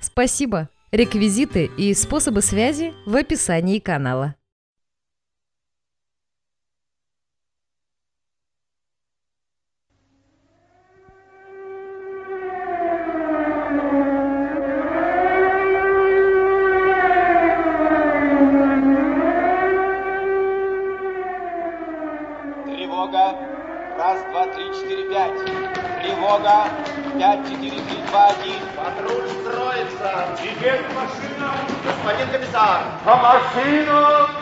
Спасибо! Реквизиты и способы связи в описании канала. Тревога. Раз, два, три, четыре, пять. Тревога. Пять, четыре, три, два, один. Патруль строится. Идет машина. Господин комиссар. По машину.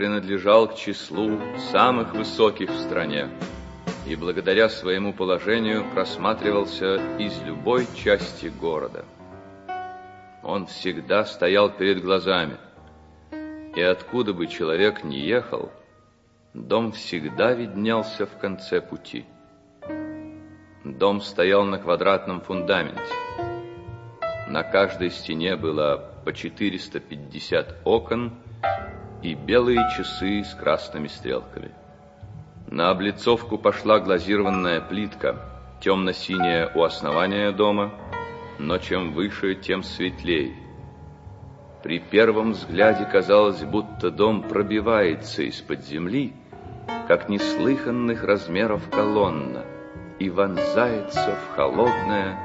Принадлежал к числу самых высоких в стране и благодаря своему положению просматривался из любой части города. Он всегда стоял перед глазами, и откуда бы человек ни ехал, дом всегда виднелся в конце пути. Дом стоял на квадратном фундаменте. На каждой стене было по 450 окон и белые часы с красными стрелками. На облицовку пошла глазированная плитка, темно-синяя у основания дома, но чем выше, тем светлее. При первом взгляде казалось, будто дом пробивается из-под земли, как неслыханных размеров колонна, и вонзается в холодное,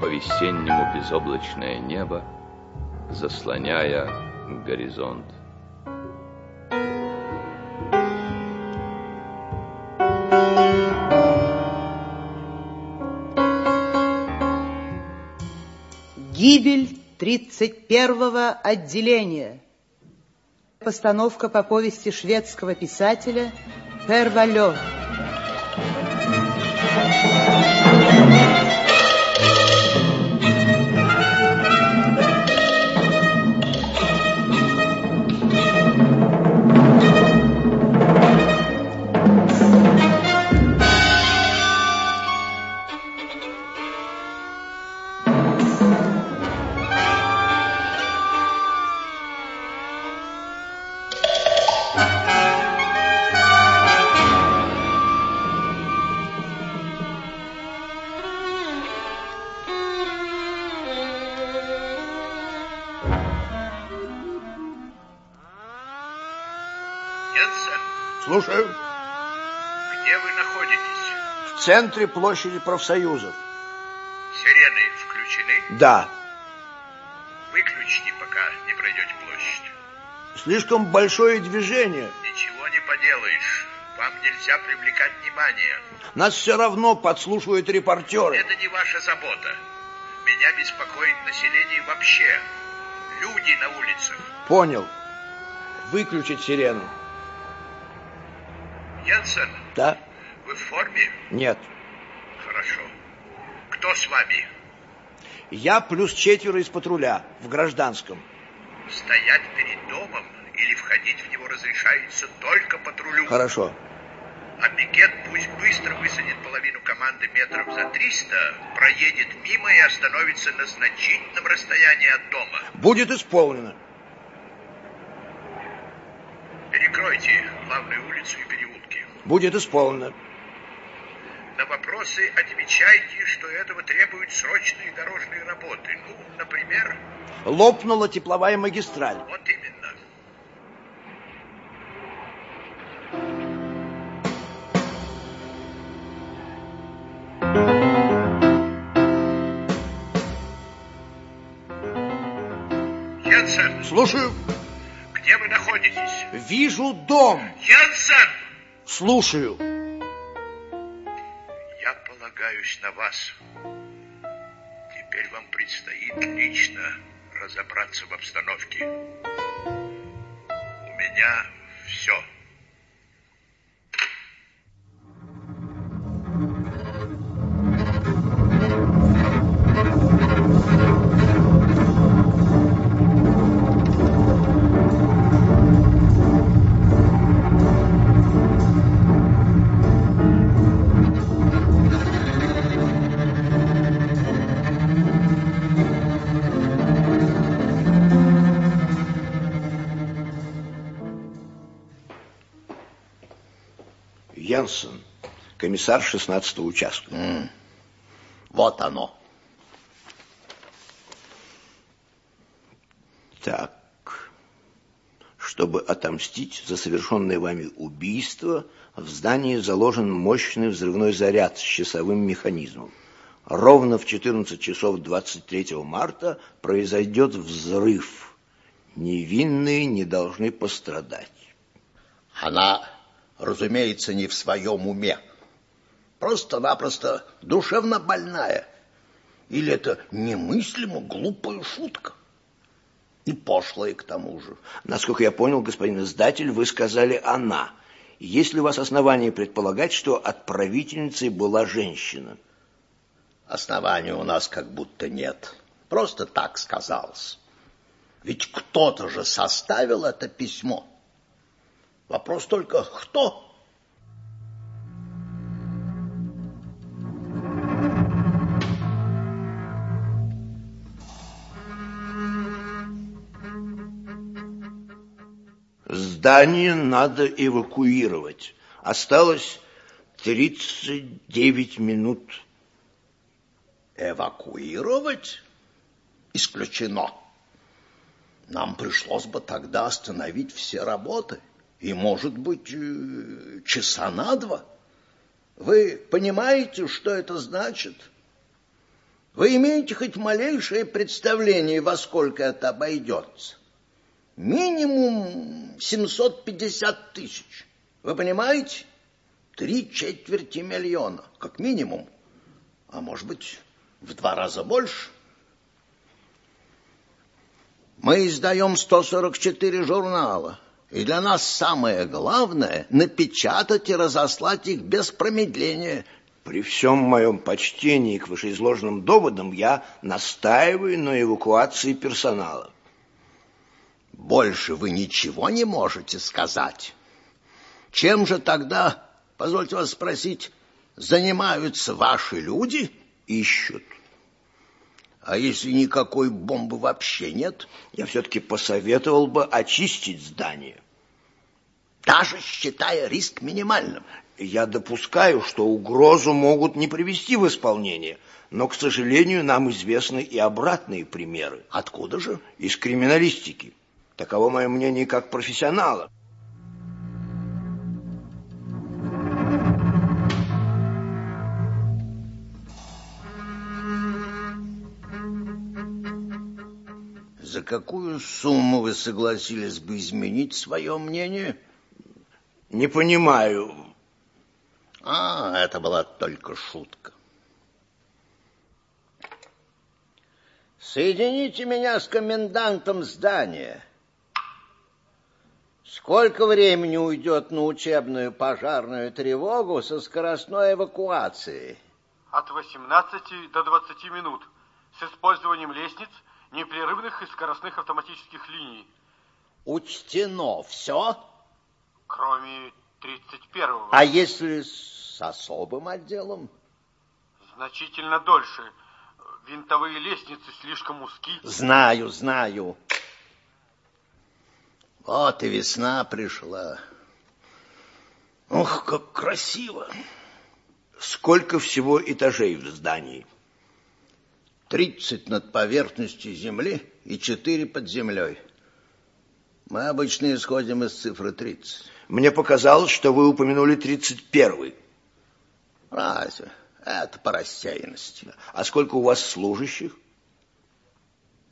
по-весеннему безоблачное небо, заслоняя горизонт. Гибель 31-го отделения. Постановка по повести шведского писателя Пер Валё. Янсен, центре площади профсоюзов. Сирены включены? Да. Выключите, пока не пройдете площадь. Слишком большое движение. Ничего не поделаешь. Вам нельзя привлекать внимание. Нас все равно подслушивают репортеры. Это не ваша забота. Меня беспокоит население вообще. Люди на улицах. Понял. Выключить сирену. Янсен, Да? Вы в форме? Нет. Хорошо. Кто с вами? Я плюс четверо из патруля в гражданском. Стоять перед домом или входить в него разрешается только патрулю. Хорошо. А пикет пусть быстро высадит половину команды метров за 300, проедет мимо и остановится на значительном расстоянии от дома. Будет исполнено. Перекройте главную улицу и переулки. Будет исполнено. Вопросы, отвечайте, что этого требуют срочные дорожные работы. Ну, например... Лопнула тепловая магистраль. Вот именно. Янсен, Слушаю. где вы находитесь? Вижу дом. Янсен! Слушаю. Полагаюсь на вас. Теперь вам предстоит лично разобраться в обстановке. У меня все. Янсен, комиссар 16-го участка. Вот оно. Так, чтобы отомстить за совершенное вами убийство, в здании заложен мощный взрывной заряд с часовым механизмом. Ровно в 14 часов 23 марта произойдет взрыв. Невинные не должны пострадать. Она, разумеется, не в своем уме. Просто-напросто душевно больная. Или это немыслимо глупая шутка? И пошлая к тому же. Насколько я понял, господин издатель, вы сказали «она». Есть ли у вас основания предполагать, что отправительницей была женщина? Основания у нас как будто нет. Просто так сказалось. Ведь кто-то же составил это письмо. Вопрос только кто? Здание надо эвакуировать. Осталось 39 минут. Эвакуировать? Исключено. Нам пришлось бы тогда остановить все работы. И, может быть, э, часа на два. Вы понимаете, что это значит? Вы имеете хоть малейшее представление, во сколько это обойдется? Минимум 750 тысяч. Вы понимаете? Три четверти миллиона, как минимум. А может быть, в два раза больше. Мы издаем 144 журнала. И для нас самое главное – напечатать и разослать их без промедления. При всем моем почтении к вышеизложенным доводам я настаиваю на эвакуации персонала. Больше вы ничего не можете сказать. Чем же тогда, позвольте вас спросить, занимаются ваши люди? Ищут. А если никакой бомбы вообще нет? Я все-таки посоветовал бы очистить здание. Даже считая риск минимальным. Я допускаю, что угрозу могут не привести в исполнение, но, к сожалению, нам известны и обратные примеры. Откуда же? Из криминалистики. Таково мое мнение как профессионала. За какую сумму вы согласились бы изменить свое мнение? Не понимаю. А, это была только шутка. Соедините меня с комендантом здания. Сколько времени уйдет на учебную пожарную тревогу со скоростной эвакуацией? От 18 до 20 минут с использованием лестниц, непрерывных и скоростных автоматических линий, Учтено все? Кроме 31-го. А если с особым отделом? Значительно дольше. Винтовые лестницы слишком узки. Знаю, знаю. Вот и весна пришла. Ох, как красиво. Сколько всего этажей в здании? 30 над поверхностью земли и 4 под землей. Мы обычно исходим из цифры 30. Мне показалось, что вы упомянули 31-й. Разве? Это по рассеянности. А сколько у вас служащих?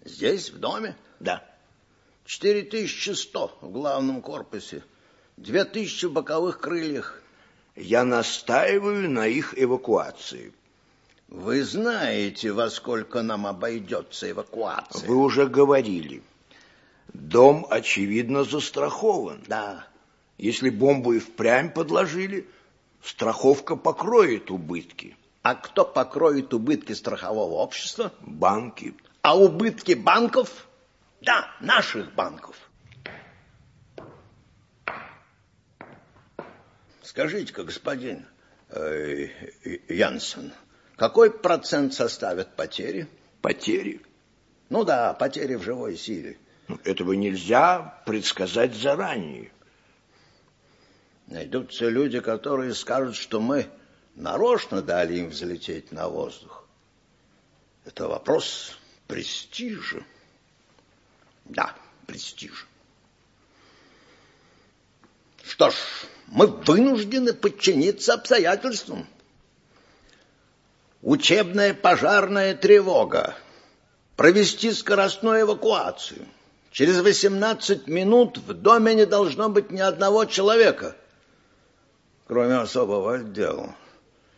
Здесь, в доме? Да. 4100 в главном корпусе, 2000 в боковых крыльях. Я настаиваю на их эвакуации. Вы знаете, во сколько нам обойдется эвакуация? Вы уже говорили. Дом, очевидно, застрахован. Да. Если бомбу и впрямь подложили, страховка покроет убытки. А кто покроет убытки страхового общества? Банки. А убытки банков? Да, наших банков. Скажите-ка, господин э, Янсен, какой процент составят потери? Потери? Ну да, потери в живой силе. Ну, этого нельзя предсказать заранее. Найдутся люди, которые скажут, что мы нарочно дали им взлететь на воздух. Это вопрос престижа. Да, престижа. Что ж, мы вынуждены подчиниться обстоятельствам. Учебная пожарная тревога. Провести скоростную эвакуацию. Через 18 минут в доме не должно быть ни одного человека, кроме особого отдела.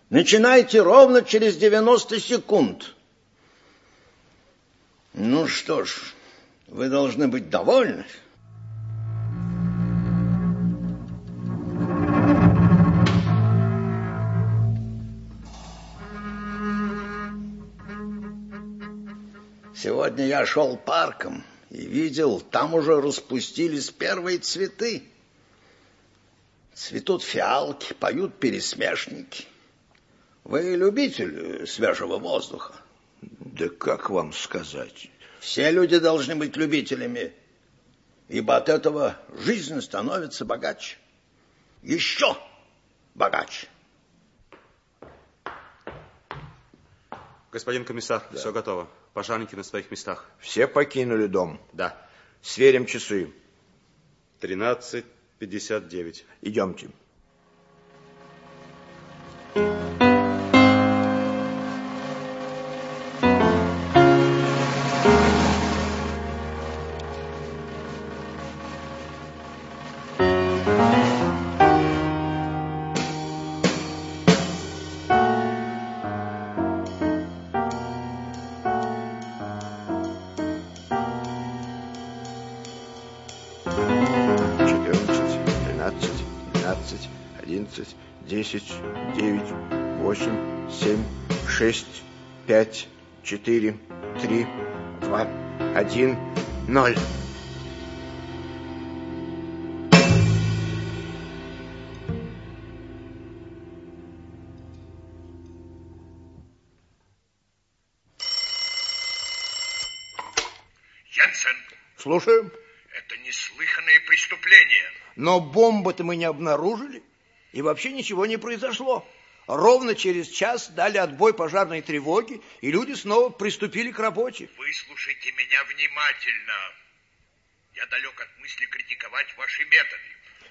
Начинайте ровно через 90 секунд. Ну что ж, вы должны быть довольны. Сегодня я шел парком и видел, там уже распустились первые цветы. Цветут фиалки, поют пересмешники. Вы любитель свежего воздуха? Да как вам сказать? Все люди должны быть любителями, ибо от этого жизнь становится богаче. Еще богаче. Господин комиссар, да. все готово. Пожарники на своих местах. Все покинули дом? Да. Сверим часы. 13.59. Идемте. Четыре, три, два, один, ноль. Янсен. Слушаю. Это неслыханное преступление. Но бомбы-то мы не обнаружили. И вообще ничего не произошло. Ровно через час дали отбой пожарной тревоги, и люди снова приступили к работе. Выслушайте меня внимательно. Я далек от мысли критиковать ваши методы.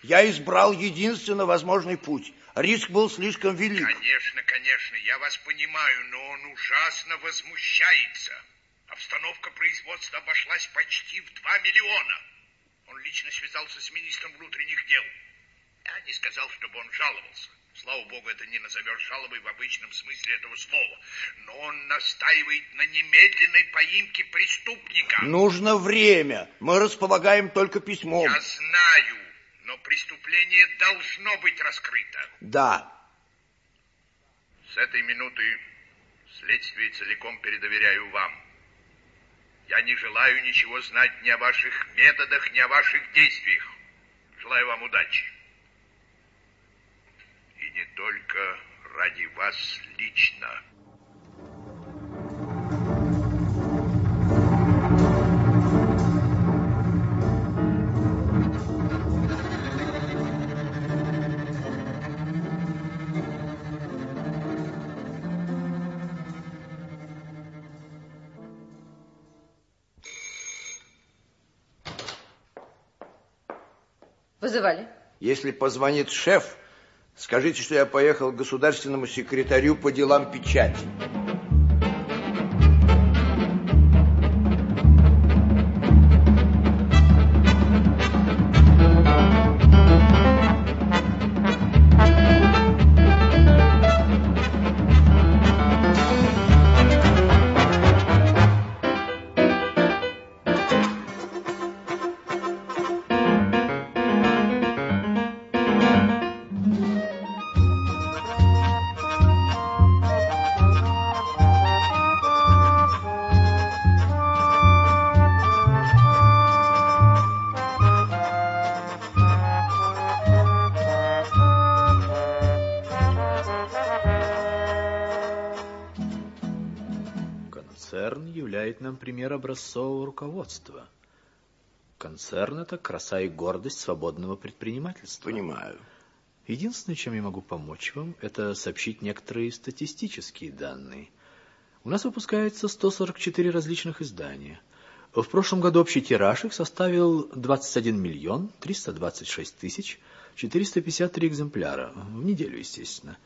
Я избрал единственно возможный путь. Риск был слишком велик. Конечно, конечно, я вас понимаю, но он ужасно возмущается. Обстановка производства обошлась почти в 2 миллиона. Он лично связался с министром внутренних дел. Я не сказал, чтобы он жаловался. Слава богу, это не назовешь жалобой в обычном смысле этого слова. Но он настаивает на немедленной поимке преступника. Нужно время. Мы располагаем только письмом. Я знаю, но преступление должно быть раскрыто. Да. С этой минуты следствие целиком передоверяю вам. Я не желаю ничего знать ни о ваших методах, ни о ваших действиях. Желаю вам удачи не только ради вас лично. Вызывали. Если позвонит шеф, скажите, что я поехал к государственному секретарю по делам печати. Руководства. Концерн – это краса и гордость свободного предпринимательства. Понимаю. Единственное, чем я могу помочь вам, это сообщить некоторые статистические данные. У нас выпускается 144 различных издания. В прошлом году общий тираж их составил 21 миллион 326 тысяч 453 экземпляра. В неделю, естественно.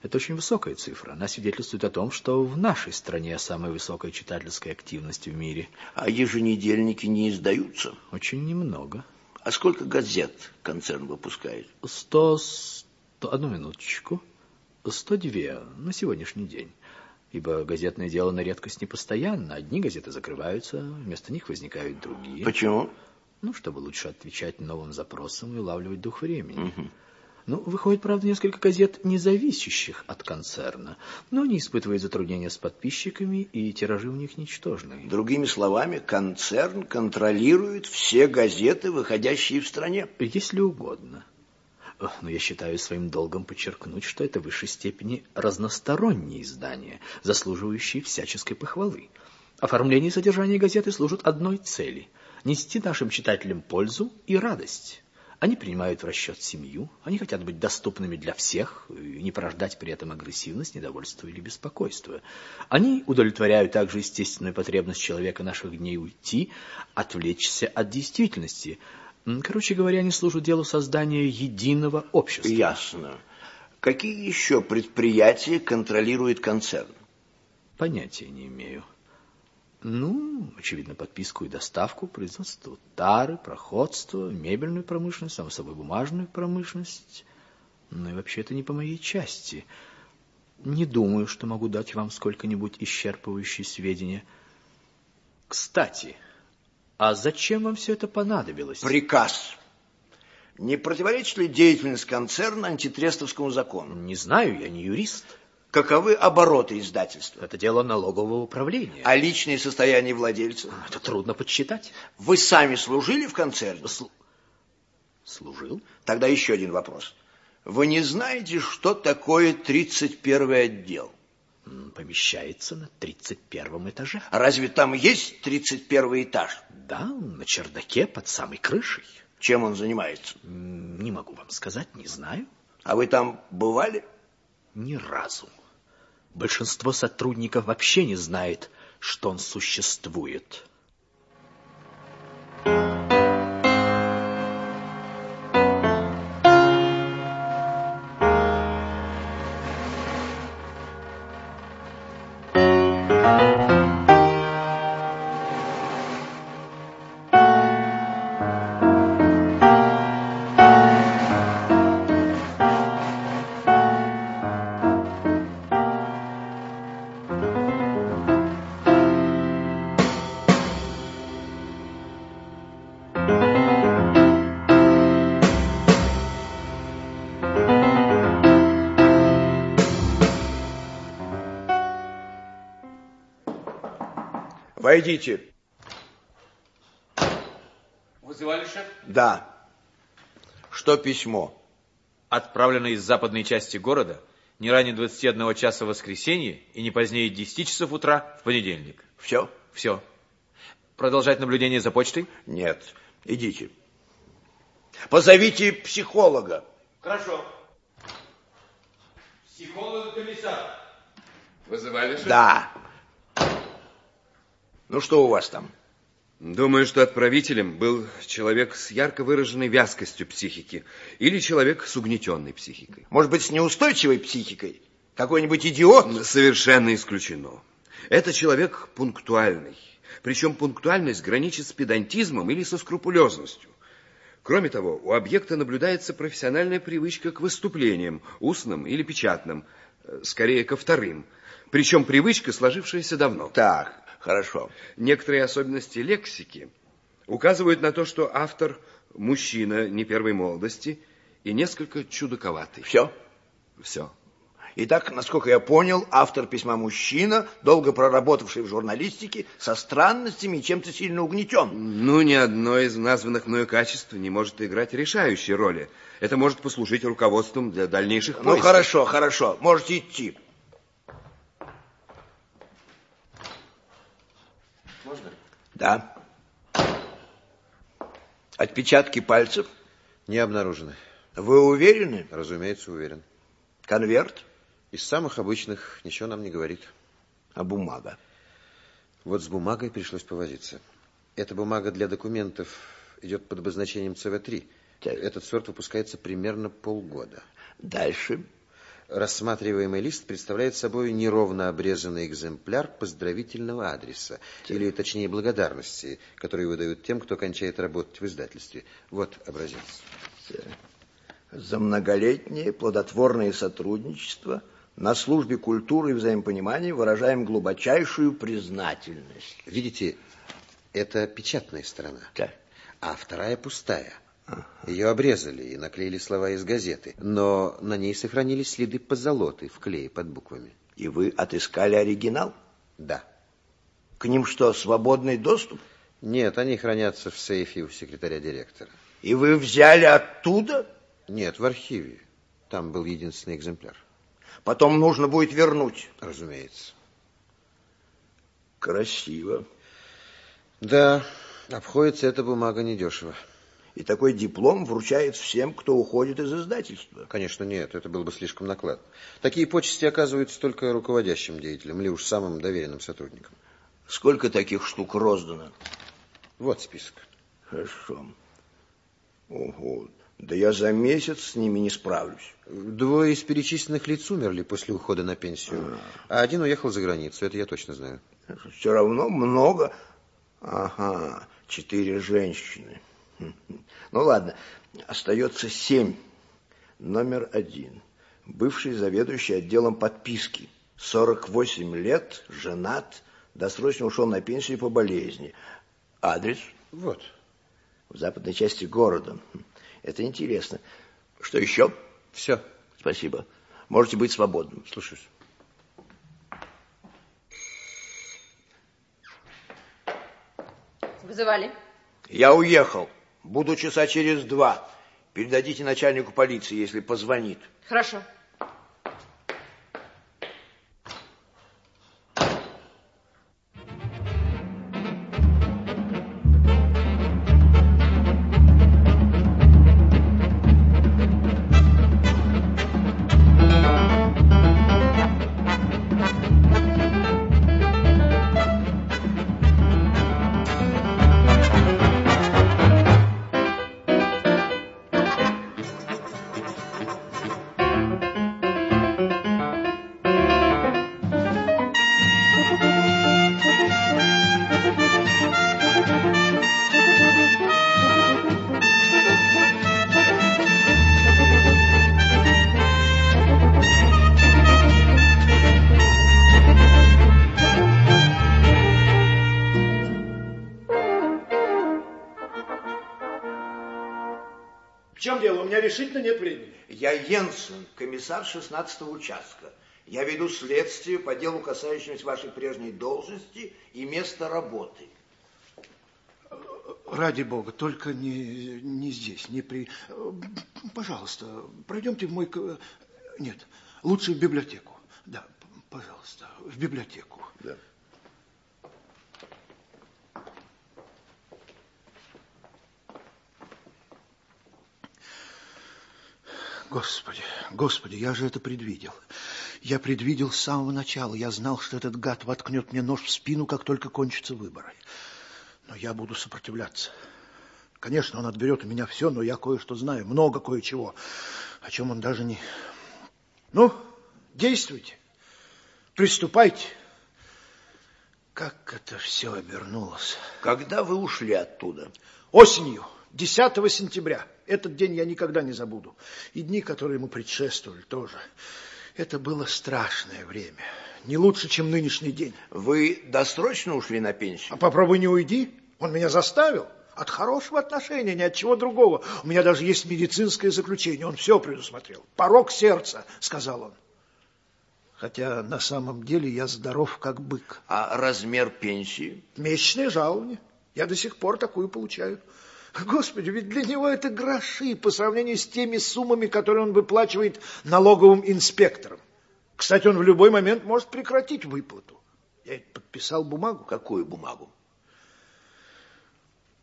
Это очень высокая цифра. Она свидетельствует о том, что в нашей стране самая высокая читательская активность в мире. А еженедельники не издаются? Очень немного. А сколько газет концерн выпускает? Сто... сто... Одну минуточку. Сто две на сегодняшний день. Ибо газетное дело на редкость непостоянно. Одни газеты закрываются, вместо них возникают другие. Почему? Ну, чтобы лучше отвечать новым запросам и улавливать дух времени. Угу. Ну, выходит, правда, несколько газет, не зависящих от концерна, но не испытывают затруднения с подписчиками, и тиражи у них ничтожные. Другими словами, концерн контролирует все газеты, выходящие в стране. Если угодно. Но я считаю своим долгом подчеркнуть, что это в высшей степени разносторонние издания, заслуживающие всяческой похвалы. Оформление и содержание газеты служат одной цели – нести нашим читателям пользу и радость. Они принимают в расчет семью, они хотят быть доступными для всех и не порождать при этом агрессивность, недовольство или беспокойство. Они удовлетворяют также естественную потребность человека наших дней уйти, отвлечься от действительности. Короче говоря, они служат делу создания единого общества. Ясно. Какие еще предприятия контролирует концерн? Понятия не имею. Ну, очевидно, подписку и доставку, производство тары, проходство, мебельную промышленность, само собой, бумажную промышленность. Ну и вообще это не по моей части. Не думаю, что могу дать вам сколько-нибудь исчерпывающие сведения. Кстати, а зачем вам все это понадобилось? Приказ. Не противоречит ли деятельность концерна антитрестовскому закону? Не знаю, я не юрист. Каковы обороты издательства? Это дело налогового управления. А личное состояние владельца? Это трудно подсчитать. Вы сами служили в концерне? Слу... Служил? Тогда еще один вопрос. Вы не знаете, что такое 31 отдел? Помещается на 31 этаже. Разве там есть 31 этаж? Да, на чердаке под самой крышей. Чем он занимается? Не могу вам сказать, не знаю. А вы там бывали? Ни разу. Большинство сотрудников вообще не знает, что он существует. Войдите. Вызывали, шеф? Да. Что письмо? Отправлено из западной части города не ранее 21 часа в воскресенье и не позднее 10 часов утра в понедельник. Все? Все. Продолжать наблюдение за почтой? Нет. Идите. Позовите психолога. Хорошо. Психолога-комиссар. Вызывали, шеф? Да. Ну, что у вас там? Думаю, что отправителем был человек с ярко выраженной вязкостью психики или человек с угнетенной психикой. Может быть, с неустойчивой психикой? Какой-нибудь идиот? Совершенно исключено. Это человек пунктуальный. Причем пунктуальность граничит с педантизмом или со скрупулезностью. Кроме того, у объекта наблюдается профессиональная привычка к выступлениям, устным или печатным, э, скорее ко вторым. Причем привычка, сложившаяся давно. Так, хорошо. Некоторые особенности лексики указывают на то, что автор мужчина не первой молодости и несколько чудаковатый. Все? Все. Итак, насколько я понял, автор письма мужчина, долго проработавший в журналистике, со странностями и чем-то сильно угнетен. Ну, ни одно из названных мною качеств не может играть решающей роли. Это может послужить руководством для дальнейших ну, поисков. Ну, хорошо, хорошо. Можете идти. Да. Отпечатки пальцев? Не обнаружены. Вы уверены? Разумеется, уверен. Конверт? Из самых обычных ничего нам не говорит. А бумага? Вот с бумагой пришлось повозиться. Эта бумага для документов идет под обозначением ЦВ-3. Этот сорт выпускается примерно полгода. Дальше? Рассматриваемый лист представляет собой неровно обрезанный экземпляр поздравительного адреса, так. или точнее благодарности, которые выдают тем, кто кончает работать в издательстве. Вот образец. За многолетнее плодотворное сотрудничество – на службе культуры и взаимопонимания выражаем глубочайшую признательность. Видите, это печатная сторона, да. а вторая пустая. Ее обрезали и наклеили слова из газеты, но на ней сохранились следы позолоты в клее под буквами. И вы отыскали оригинал? Да. К ним что, свободный доступ? Нет, они хранятся в сейфе у секретаря директора. И вы взяли оттуда? Нет, в архиве. Там был единственный экземпляр. Потом нужно будет вернуть. Разумеется. Красиво. Да, обходится эта бумага недешево. И такой диплом вручает всем, кто уходит из издательства. Конечно, нет, это было бы слишком наклад. Такие почести оказываются только руководящим деятелям или уж самым доверенным сотрудникам. Сколько таких штук роздано? Вот список. Хорошо. Ого, да я за месяц с ними не справлюсь. Двое из перечисленных лиц умерли после ухода на пенсию, а, один уехал за границу, это я точно знаю. Все равно много. Ага, четыре женщины. Ну ладно, остается семь. Номер один. Бывший заведующий отделом подписки. 48 лет, женат, досрочно ушел на пенсию по болезни. Адрес? Вот. В западной части города. Это интересно. Что еще? Все. Спасибо. Можете быть свободным. Слушаюсь. Вызывали? Я уехал. Буду часа через два. Передадите начальнику полиции, если позвонит. Хорошо. Комиссар 16-го участка. Я веду следствие по делу, касающемуся вашей прежней должности и места работы. Ради бога, только не, не здесь, не при... Пожалуйста, пройдемте в мой... Нет, лучше в библиотеку. Да, пожалуйста, в библиотеку. Да. Господи, Господи, я же это предвидел. Я предвидел с самого начала. Я знал, что этот гад воткнет мне нож в спину, как только кончатся выборы. Но я буду сопротивляться. Конечно, он отберет у меня все, но я кое-что знаю, много кое-чего, о чем он даже не... Ну, действуйте, приступайте. Как это все обернулось. Когда вы ушли оттуда? Осенью, 10 сентября. Этот день я никогда не забуду. И дни, которые ему предшествовали, тоже. Это было страшное время. Не лучше, чем нынешний день. Вы досрочно ушли на пенсию? А попробуй не уйди. Он меня заставил. От хорошего отношения, ни от чего другого. У меня даже есть медицинское заключение. Он все предусмотрел. Порог сердца, сказал он. Хотя на самом деле я здоров, как бык. А размер пенсии? Месячное жалование. Я до сих пор такую получаю. Господи, ведь для него это гроши по сравнению с теми суммами, которые он выплачивает налоговым инспекторам. Кстати, он в любой момент может прекратить выплату. Я подписал бумагу. Какую бумагу?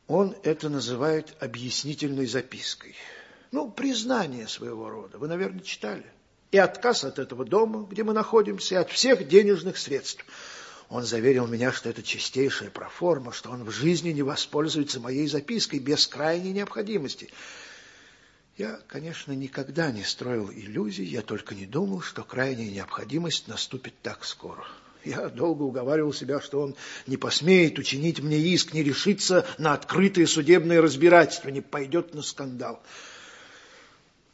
Он это называет объяснительной запиской. Ну, признание своего рода. Вы, наверное, читали и отказ от этого дома, где мы находимся, и от всех денежных средств. Он заверил меня, что это чистейшая проформа, что он в жизни не воспользуется моей запиской без крайней необходимости. Я, конечно, никогда не строил иллюзий, я только не думал, что крайняя необходимость наступит так скоро. Я долго уговаривал себя, что он не посмеет учинить мне иск, не решится на открытое судебное разбирательство, не пойдет на скандал.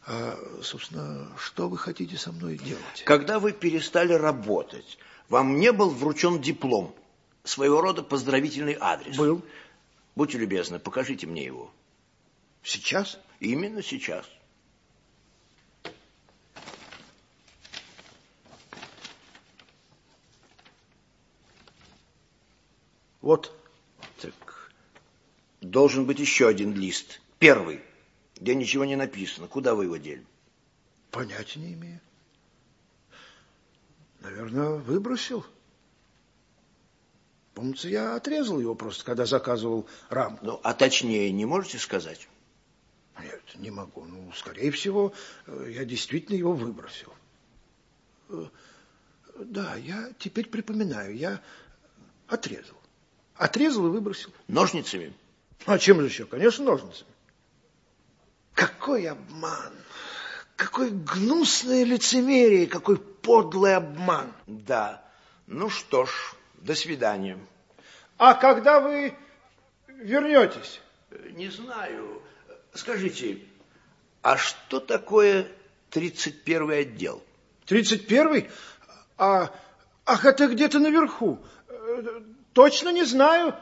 А, собственно, что вы хотите со мной делать? Когда вы перестали работать, вам не был вручен диплом, своего рода поздравительный адрес? Был. Будьте любезны, покажите мне его. Сейчас? Именно сейчас. Вот. Так, должен быть еще один лист. Первый где ничего не написано. Куда вы его дели? Понятия не имею. Наверное, выбросил. Помнится, я отрезал его просто, когда заказывал рамку. Ну, а точнее не можете сказать? Нет, не могу. Ну, скорее всего, э, я действительно его выбросил. Э, да, я теперь припоминаю, я отрезал. Отрезал и выбросил. Ножницами? А чем же еще? Конечно, ножницами. Какой обман! Какой гнусное лицемерие, какой подлый обман. Да. Ну что ж, до свидания. А когда вы вернетесь? Не знаю. Скажите, а что такое 31-й отдел? 31-й? А, ах, это где-то наверху. Точно не знаю.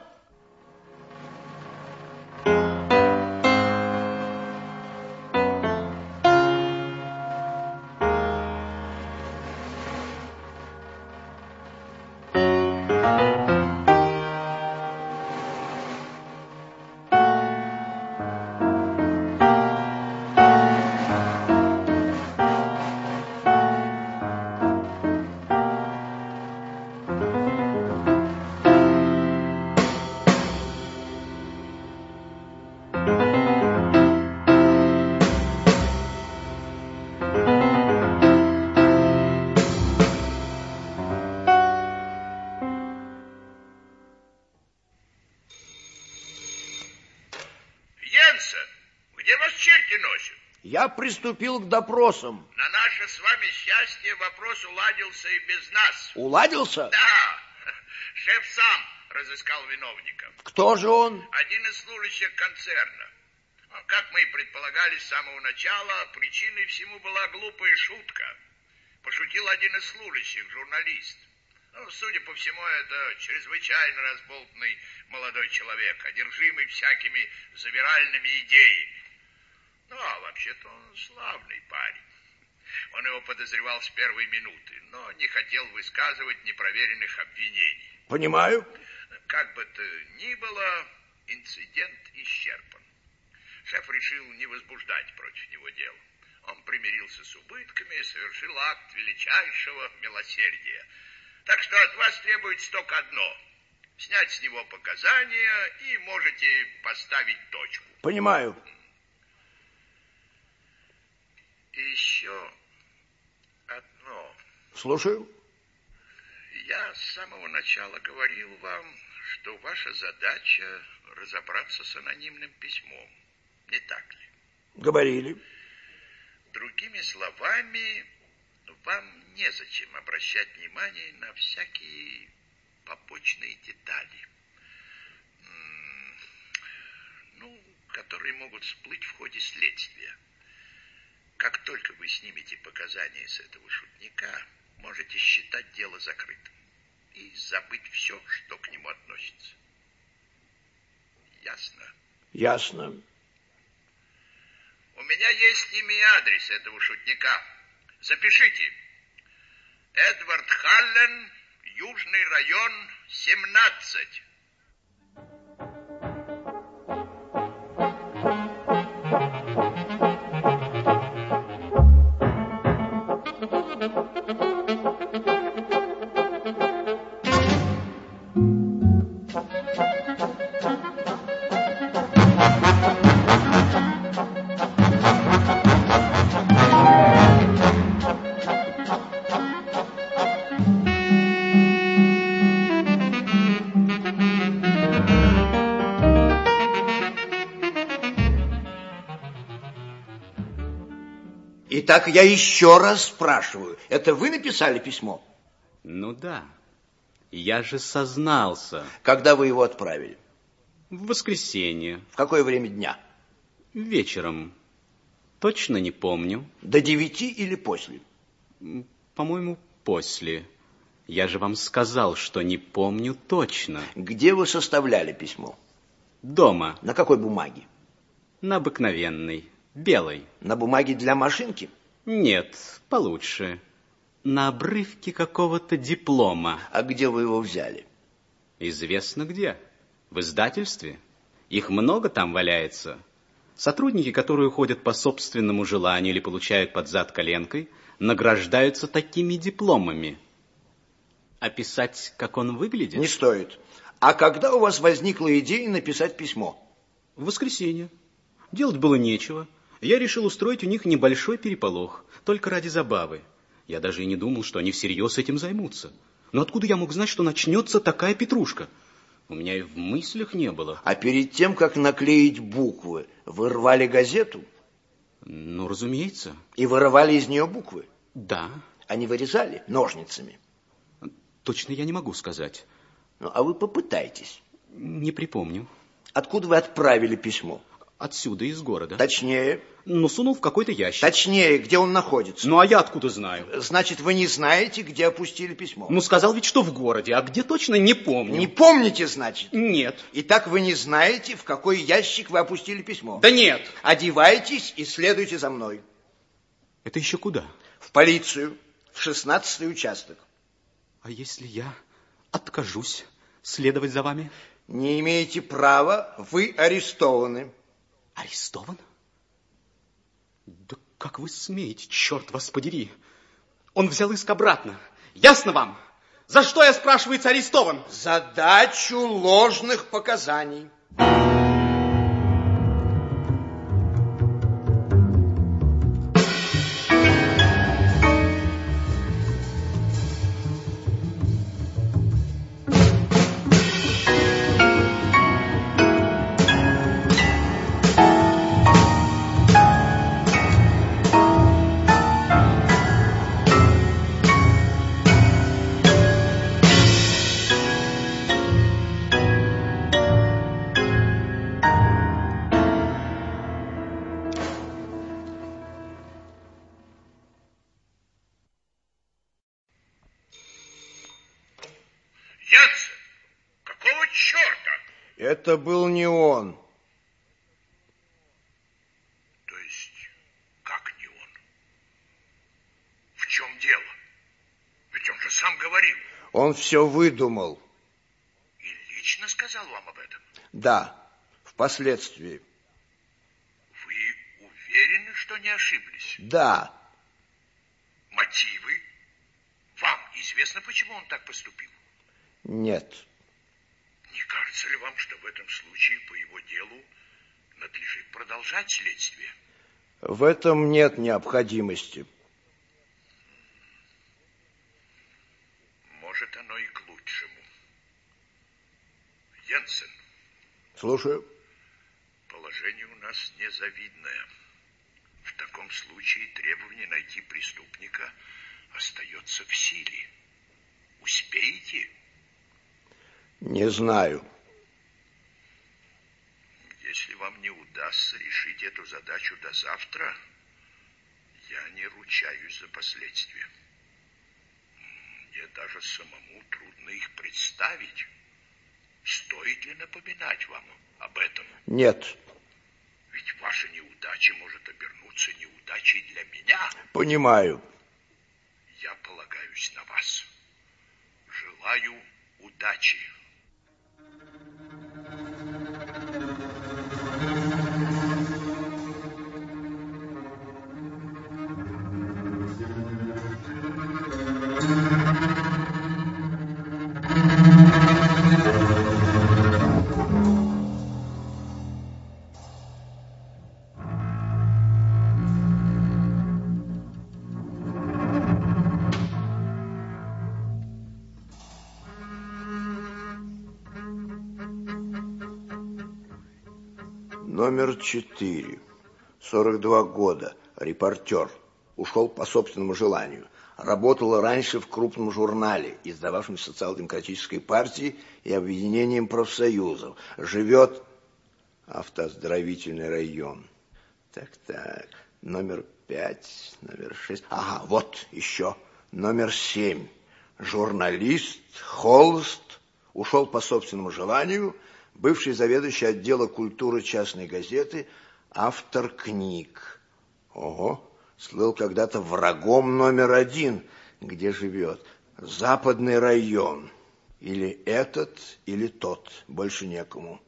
Я приступил к допросам. На наше с вами счастье вопрос уладился и без нас. Уладился? Да. Шеф сам разыскал виновника. Кто же он? Один из служащих концерна. Как мы и предполагали с самого начала, причиной всему была глупая шутка. Пошутил один из служащих, журналист. Ну, судя по всему, это чрезвычайно разболтанный молодой человек, одержимый всякими завиральными идеями. Ну, а вообще-то он славный парень. Он его подозревал с первой минуты, но не хотел высказывать непроверенных обвинений. Понимаю. Как бы то ни было, инцидент исчерпан. Шеф решил не возбуждать против него дел. Он примирился с убытками и совершил акт величайшего милосердия. Так что от вас требуется только одно — снять с него показания и можете поставить точку. Понимаю. И еще одно. Слушаю. Я с самого начала говорил вам, что ваша задача разобраться с анонимным письмом. Не так ли? Говорили. Другими словами, вам незачем обращать внимание на всякие побочные детали, ну, которые могут всплыть в ходе следствия. Как только вы снимете показания с этого шутника, можете считать дело закрытым и забыть все, что к нему относится. Ясно? Ясно. У меня есть имя и адрес этого шутника. Запишите. Эдвард Халлен, Южный район, 17. Итак, я еще раз спрашиваю, это вы написали письмо? Ну да. Я же сознался. Когда вы его отправили? В воскресенье. В какое время дня? Вечером. Точно не помню. До девяти или после? По-моему, после. Я же вам сказал, что не помню точно. Где вы составляли письмо? Дома. На какой бумаге? На обыкновенной, белой. На бумаге для машинки? Нет, получше. На обрывке какого-то диплома. А где вы его взяли? Известно где. В издательстве. Их много там валяется. Сотрудники, которые уходят по собственному желанию или получают под зад коленкой, награждаются такими дипломами. Описать, как он выглядит? Не стоит. А когда у вас возникла идея написать письмо? В воскресенье. Делать было нечего. Я решил устроить у них небольшой переполох, только ради забавы. Я даже и не думал, что они всерьез этим займутся. Но откуда я мог знать, что начнется такая петрушка? У меня и в мыслях не было. А перед тем, как наклеить буквы, вы рвали газету? Ну, разумеется. И вырывали из нее буквы? Да. Они вырезали ножницами? Точно я не могу сказать. Ну, а вы попытайтесь. Не припомню. Откуда вы отправили письмо? Отсюда, из города. Точнее? Ну, сунул в какой-то ящик. Точнее, где он находится? Ну, а я откуда знаю? Значит, вы не знаете, где опустили письмо? Ну, сказал ведь, что в городе, а где точно, не помню. Не помните, значит? Нет. Итак, вы не знаете, в какой ящик вы опустили письмо? Да нет. Одевайтесь и следуйте за мной. Это еще куда? В полицию, в шестнадцатый участок. А если я откажусь следовать за вами? Не имеете права, вы арестованы. Арестован? Да как вы смеете, черт вас подери? Он взял иск обратно. Ясно вам? За что я, спрашивается, арестован? За дачу ложных показаний. Это был не он. То есть, как не он? В чем дело? Ведь он же сам говорил. Он все выдумал. И лично сказал вам об этом? Да, впоследствии. Вы уверены, что не ошиблись? Да. Мотивы? Вам известно, почему он так поступил? Нет. Не кажется ли вам, что в этом случае по его делу надлежит продолжать следствие? В этом нет необходимости. Может, оно и к лучшему. Йенсен, Слушаю. Положение у нас незавидное. В таком случае требование найти преступника остается в силе. Успеете? Не знаю. Если вам не удастся решить эту задачу до завтра, я не ручаюсь за последствия. Мне даже самому трудно их представить. Стоит ли напоминать вам об этом? Нет. Ведь ваша неудача может обернуться неудачей для меня. Понимаю. Я полагаюсь на вас. Желаю удачи. Номер четыре. 42 года. Репортер. Ушел по собственному желанию. Работал раньше в крупном журнале, издававшем социал-демократической партии и объединением профсоюзов. Живет автоздоровительный район. Так-так. Номер пять, номер шесть. Ага, вот еще. Номер семь. Журналист, холст. Ушел по собственному желанию – бывший заведующий отдела культуры частной газеты, автор книг. Ого, слыл когда-то врагом номер один, где живет. Западный район. Или этот, или тот. Больше некому.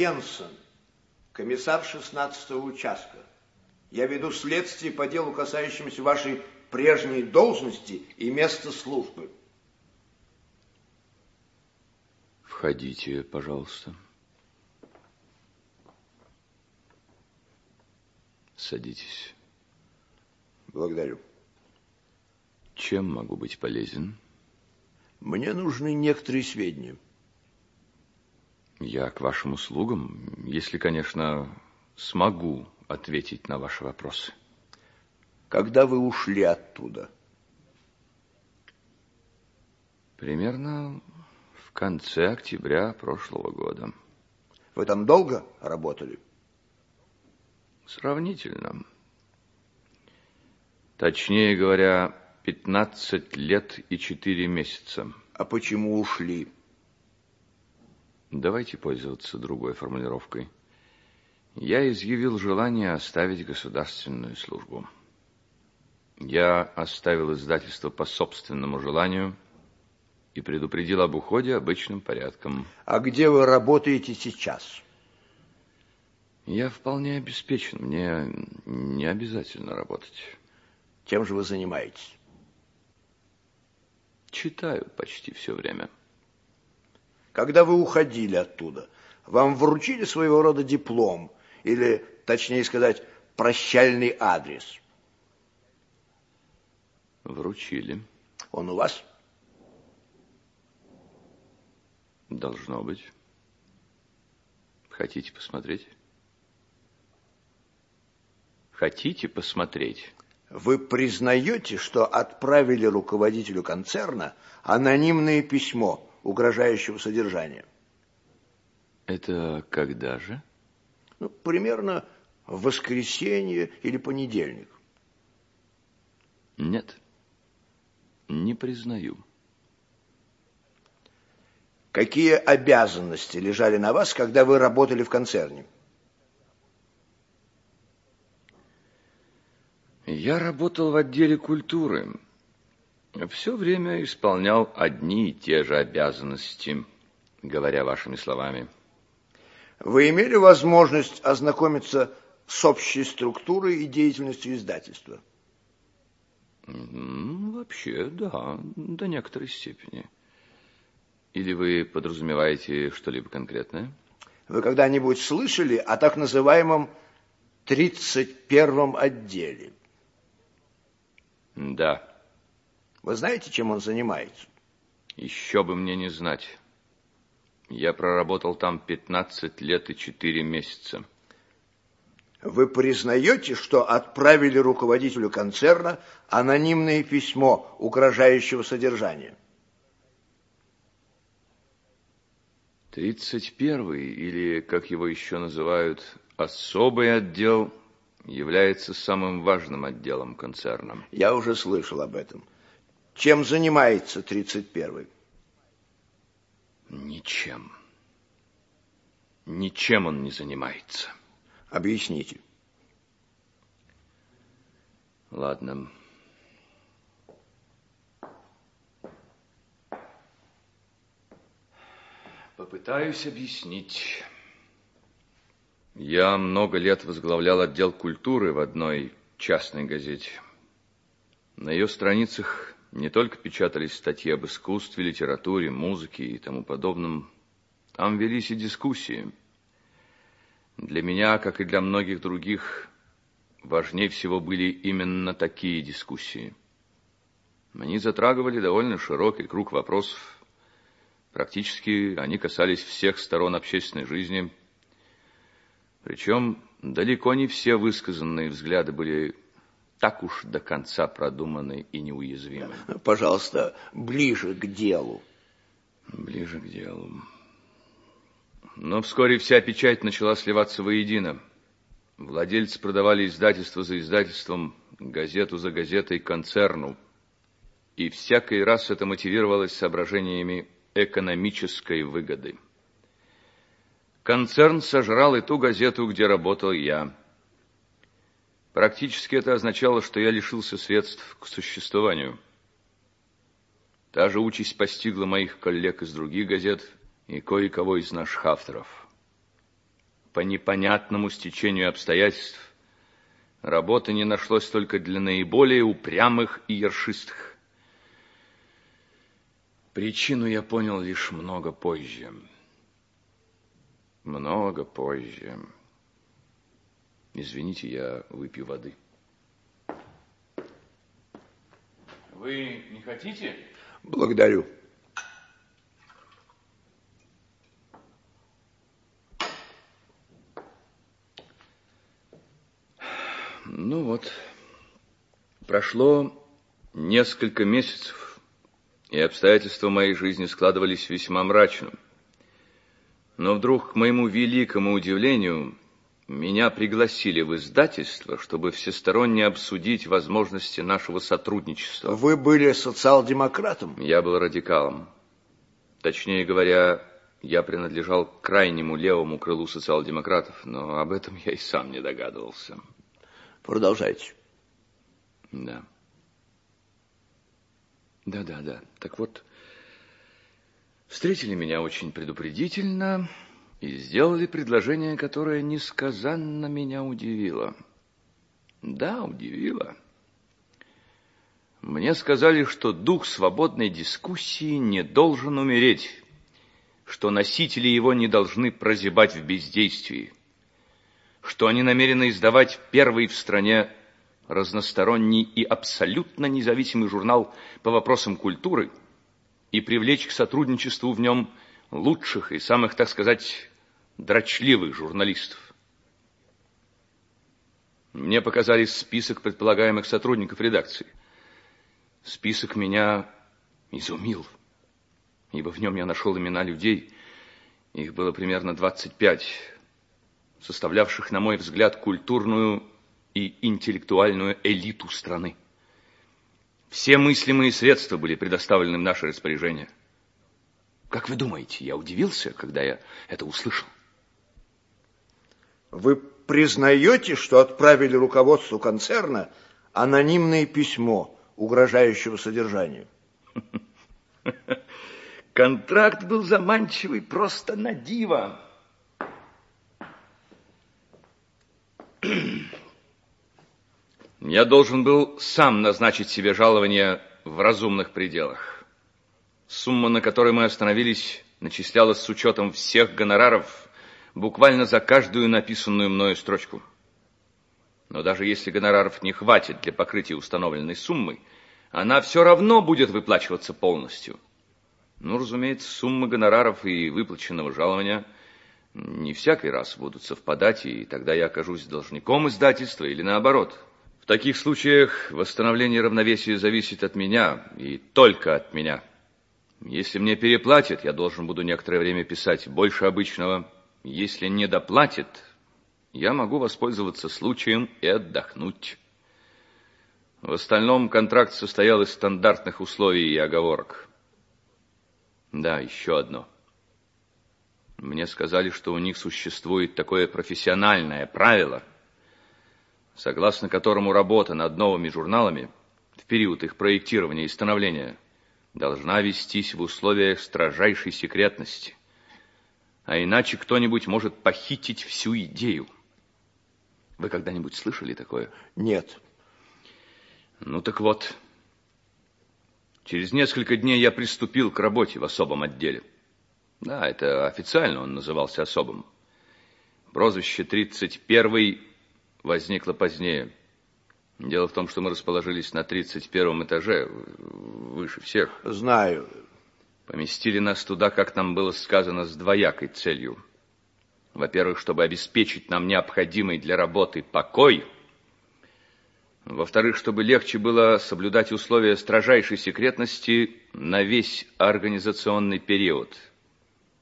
Йенсен, комиссар 16-го участка. Я веду следствие по делу, касающемуся вашей прежней должности и места службы. Входите, пожалуйста. Садитесь. Благодарю. Чем могу быть полезен? Мне нужны некоторые сведения. Я к вашим услугам, если, конечно, смогу ответить на ваши вопросы. Когда вы ушли оттуда? Примерно в конце октября прошлого года. Вы там долго работали? Сравнительно. Точнее говоря, 15 лет и 4 месяца. А почему ушли? Давайте пользоваться другой формулировкой. Я изъявил желание оставить государственную службу. Я оставил издательство по собственному желанию и предупредил об уходе обычным порядком. А где вы работаете сейчас? Я вполне обеспечен. Мне не обязательно работать. Чем же вы занимаетесь? Читаю почти все время. Когда вы уходили оттуда, вам вручили своего рода диплом, или, точнее сказать, прощальный адрес? Вручили. Он у вас? Должно быть. Хотите посмотреть? Хотите посмотреть? Вы признаете, что отправили руководителю концерна анонимное письмо, угрожающего содержания. Это когда же? Ну, примерно в воскресенье или понедельник. Нет, не признаю. Какие обязанности лежали на вас, когда вы работали в концерне? Я работал в отделе культуры все время исполнял одни и те же обязанности, говоря вашими словами. Вы имели возможность ознакомиться с общей структурой и деятельностью издательства? Вообще, да, до некоторой степени. Или вы подразумеваете что-либо конкретное? Вы когда-нибудь слышали о так называемом 31-м отделе? Да. Вы знаете, чем он занимается? Еще бы мне не знать. Я проработал там 15 лет и 4 месяца. Вы признаете, что отправили руководителю концерна анонимное письмо угрожающего содержания? 31-й, или, как его еще называют, особый отдел, является самым важным отделом концерна. Я уже слышал об этом. Чем занимается 31-й? Ничем. Ничем он не занимается. Объясните. Ладно. Попытаюсь объяснить. Я много лет возглавлял отдел культуры в одной частной газете. На ее страницах не только печатались статьи об искусстве, литературе, музыке и тому подобном. Там велись и дискуссии. Для меня, как и для многих других, важнее всего были именно такие дискуссии. Они затрагивали довольно широкий круг вопросов. Практически они касались всех сторон общественной жизни. Причем далеко не все высказанные взгляды были так уж до конца продуманный и неуязвимый. Пожалуйста, ближе к делу. Ближе к делу. Но вскоре вся печать начала сливаться воедино. Владельцы продавали издательство за издательством, газету за газетой концерну. И всякий раз это мотивировалось соображениями экономической выгоды. Концерн сожрал и ту газету, где работал я. Практически это означало, что я лишился средств к существованию. Та же участь постигла моих коллег из других газет и кое-кого из наших авторов. По непонятному стечению обстоятельств работы не нашлось только для наиболее упрямых и ершистых. Причину я понял лишь много позже. Много позже. Извините, я выпью воды. Вы не хотите? Благодарю. Ну вот, прошло несколько месяцев, и обстоятельства моей жизни складывались весьма мрачно. Но вдруг, к моему великому удивлению, меня пригласили в издательство, чтобы всесторонне обсудить возможности нашего сотрудничества. Вы были социал-демократом? Я был радикалом. Точнее говоря, я принадлежал к крайнему левому крылу социал-демократов, но об этом я и сам не догадывался. Продолжайте. Да. Да-да, да. Так вот, встретили меня очень предупредительно и сделали предложение, которое несказанно меня удивило. Да, удивило. Мне сказали, что дух свободной дискуссии не должен умереть, что носители его не должны прозябать в бездействии, что они намерены издавать первый в стране разносторонний и абсолютно независимый журнал по вопросам культуры и привлечь к сотрудничеству в нем лучших и самых, так сказать, дрочливых журналистов. Мне показали список предполагаемых сотрудников редакции. Список меня изумил, ибо в нем я нашел имена людей, их было примерно 25, составлявших, на мой взгляд, культурную и интеллектуальную элиту страны. Все мыслимые средства были предоставлены в наше распоряжение. Как вы думаете, я удивился, когда я это услышал? Вы признаете, что отправили руководству концерна анонимное письмо угрожающего содержанию? Контракт был заманчивый просто на диво. Я должен был сам назначить себе жалование в разумных пределах. Сумма, на которой мы остановились, начислялась с учетом всех гонораров буквально за каждую написанную мною строчку. Но даже если гонораров не хватит для покрытия установленной суммы, она все равно будет выплачиваться полностью. Ну, разумеется, суммы гонораров и выплаченного жалования не всякий раз будут совпадать, и тогда я окажусь должником издательства или наоборот. В таких случаях восстановление равновесия зависит от меня и только от меня. Если мне переплатят, я должен буду некоторое время писать больше обычного. Если не доплатят, я могу воспользоваться случаем и отдохнуть. В остальном контракт состоял из стандартных условий и оговорок. Да, еще одно. Мне сказали, что у них существует такое профессиональное правило, согласно которому работа над новыми журналами в период их проектирования и становления должна вестись в условиях строжайшей секретности. А иначе кто-нибудь может похитить всю идею. Вы когда-нибудь слышали такое? Нет. Ну так вот, Через несколько дней я приступил к работе в особом отделе. Да, это официально он назывался особым. Прозвище 31 возникло позднее. Дело в том, что мы расположились на 31 этаже, выше всех. Знаю. Поместили нас туда, как нам было сказано, с двоякой целью. Во-первых, чтобы обеспечить нам необходимый для работы покой – во-вторых, чтобы легче было соблюдать условия строжайшей секретности на весь организационный период.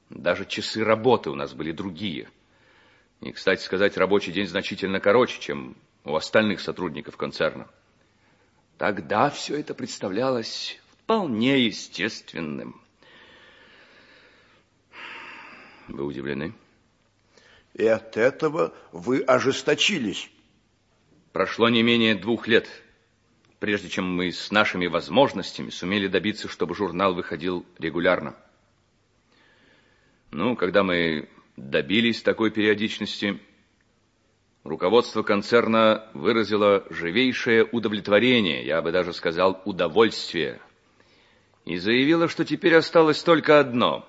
Даже часы работы у нас были другие. И, кстати сказать, рабочий день значительно короче, чем у остальных сотрудников концерна. Тогда все это представлялось вполне естественным. Вы удивлены? И от этого вы ожесточились. Прошло не менее двух лет, прежде чем мы с нашими возможностями сумели добиться, чтобы журнал выходил регулярно. Ну, когда мы добились такой периодичности, руководство концерна выразило живейшее удовлетворение, я бы даже сказал удовольствие, и заявило, что теперь осталось только одно –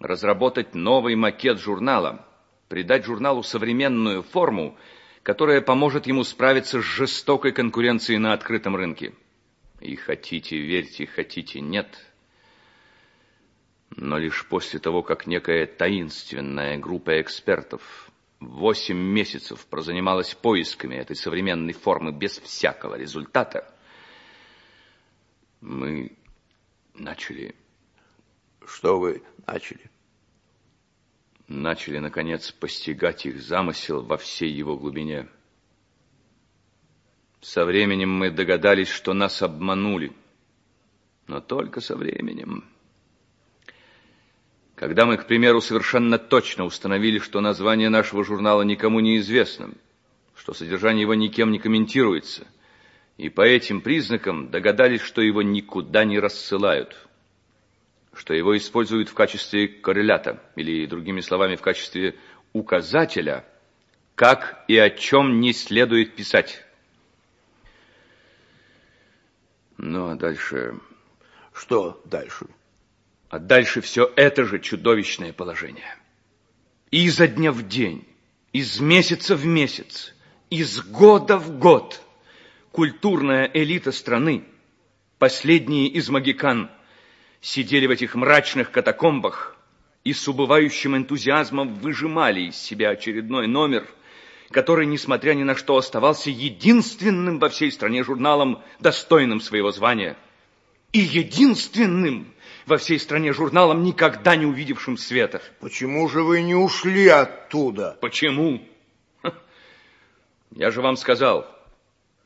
разработать новый макет журнала, придать журналу современную форму – которая поможет ему справиться с жестокой конкуренцией на открытом рынке. И хотите верьте, хотите нет. Но лишь после того, как некая таинственная группа экспертов восемь месяцев прозанималась поисками этой современной формы без всякого результата, мы начали... Что вы начали? начали, наконец, постигать их замысел во всей его глубине. Со временем мы догадались, что нас обманули, но только со временем. Когда мы, к примеру, совершенно точно установили, что название нашего журнала никому не известно, что содержание его никем не комментируется, и по этим признакам догадались, что его никуда не рассылают – что его используют в качестве коррелята, или, другими словами, в качестве указателя, как и о чем не следует писать. Ну, а дальше... Что дальше? А дальше все это же чудовищное положение. И изо дня в день, из месяца в месяц, из года в год культурная элита страны, последние из магикан – сидели в этих мрачных катакомбах и с убывающим энтузиазмом выжимали из себя очередной номер, который, несмотря ни на что, оставался единственным во всей стране журналом, достойным своего звания. И единственным во всей стране журналом, никогда не увидевшим света. Почему же вы не ушли оттуда? Почему? Я же вам сказал,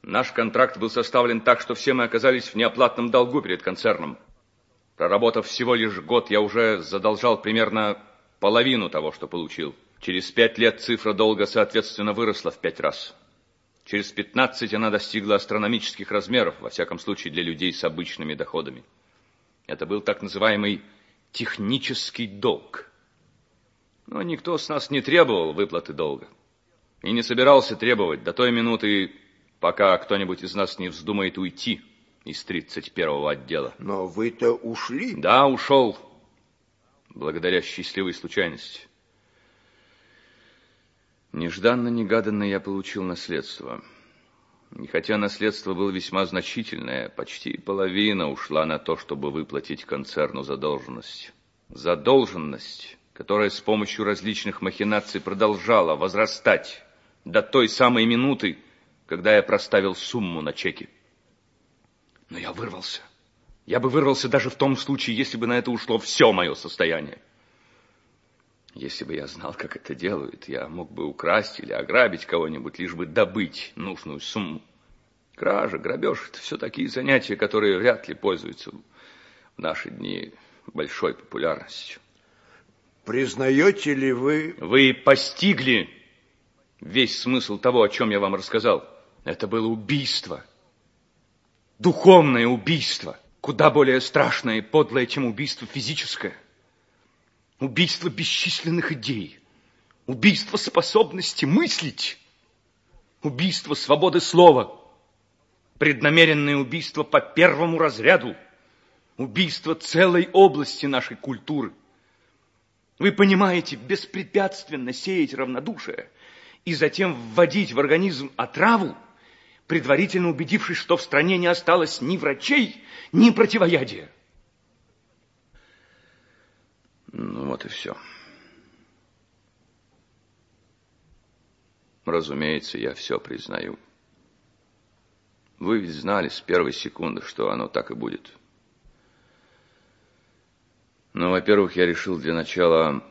наш контракт был составлен так, что все мы оказались в неоплатном долгу перед концерном. Проработав всего лишь год, я уже задолжал примерно половину того, что получил. Через пять лет цифра долга, соответственно, выросла в пять раз. Через пятнадцать она достигла астрономических размеров, во всяком случае для людей с обычными доходами. Это был так называемый технический долг. Но никто с нас не требовал выплаты долга. И не собирался требовать до той минуты, пока кто-нибудь из нас не вздумает уйти из 31-го отдела. Но вы-то ушли? Да, ушел. Благодаря счастливой случайности. Нежданно-негаданно я получил наследство. И хотя наследство было весьма значительное, почти половина ушла на то, чтобы выплатить концерну задолженность. Задолженность, которая с помощью различных махинаций продолжала возрастать до той самой минуты, когда я проставил сумму на чеке. Но я вырвался. Я бы вырвался даже в том случае, если бы на это ушло все мое состояние. Если бы я знал, как это делают, я мог бы украсть или ограбить кого-нибудь, лишь бы добыть нужную сумму. Кража, грабеж – это все такие занятия, которые вряд ли пользуются в наши дни большой популярностью. Признаете ли вы... Вы постигли весь смысл того, о чем я вам рассказал. Это было убийство. Духовное убийство. Куда более страшное и подлое, чем убийство физическое. Убийство бесчисленных идей. Убийство способности мыслить. Убийство свободы слова. Преднамеренное убийство по первому разряду. Убийство целой области нашей культуры. Вы понимаете, беспрепятственно сеять равнодушие и затем вводить в организм отраву, предварительно убедившись, что в стране не осталось ни врачей, ни противоядия. Ну вот и все. Разумеется, я все признаю. Вы ведь знали с первой секунды, что оно так и будет. Но, ну, во-первых, я решил для начала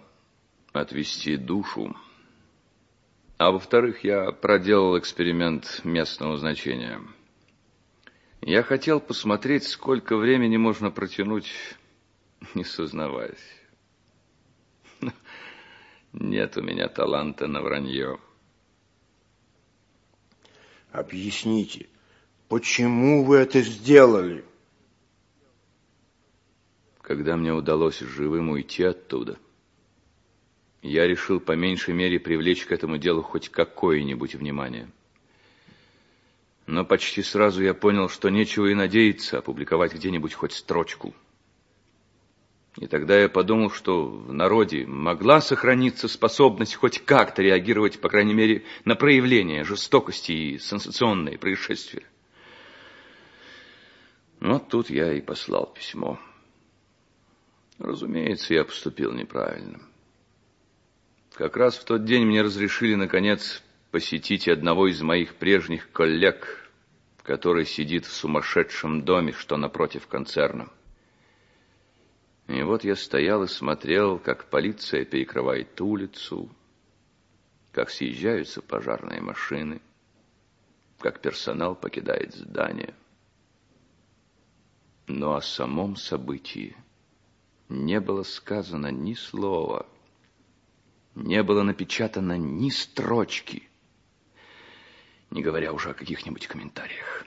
отвести душу. А во-вторых, я проделал эксперимент местного значения. Я хотел посмотреть, сколько времени можно протянуть, не сознаваясь. Нет у меня таланта на вранье. Объясните, почему вы это сделали? Когда мне удалось живым уйти оттуда, я решил по меньшей мере привлечь к этому делу хоть какое-нибудь внимание. Но почти сразу я понял, что нечего и надеяться опубликовать где-нибудь хоть строчку – и тогда я подумал, что в народе могла сохраниться способность хоть как-то реагировать, по крайней мере, на проявления жестокости и сенсационные происшествия. Вот тут я и послал письмо. Разумеется, я поступил неправильно. Как раз в тот день мне разрешили, наконец, посетить одного из моих прежних коллег, который сидит в сумасшедшем доме, что напротив концерна. И вот я стоял и смотрел, как полиция перекрывает улицу, как съезжаются пожарные машины, как персонал покидает здание. Но о самом событии не было сказано ни слова, не было напечатано ни строчки, не говоря уже о каких-нибудь комментариях.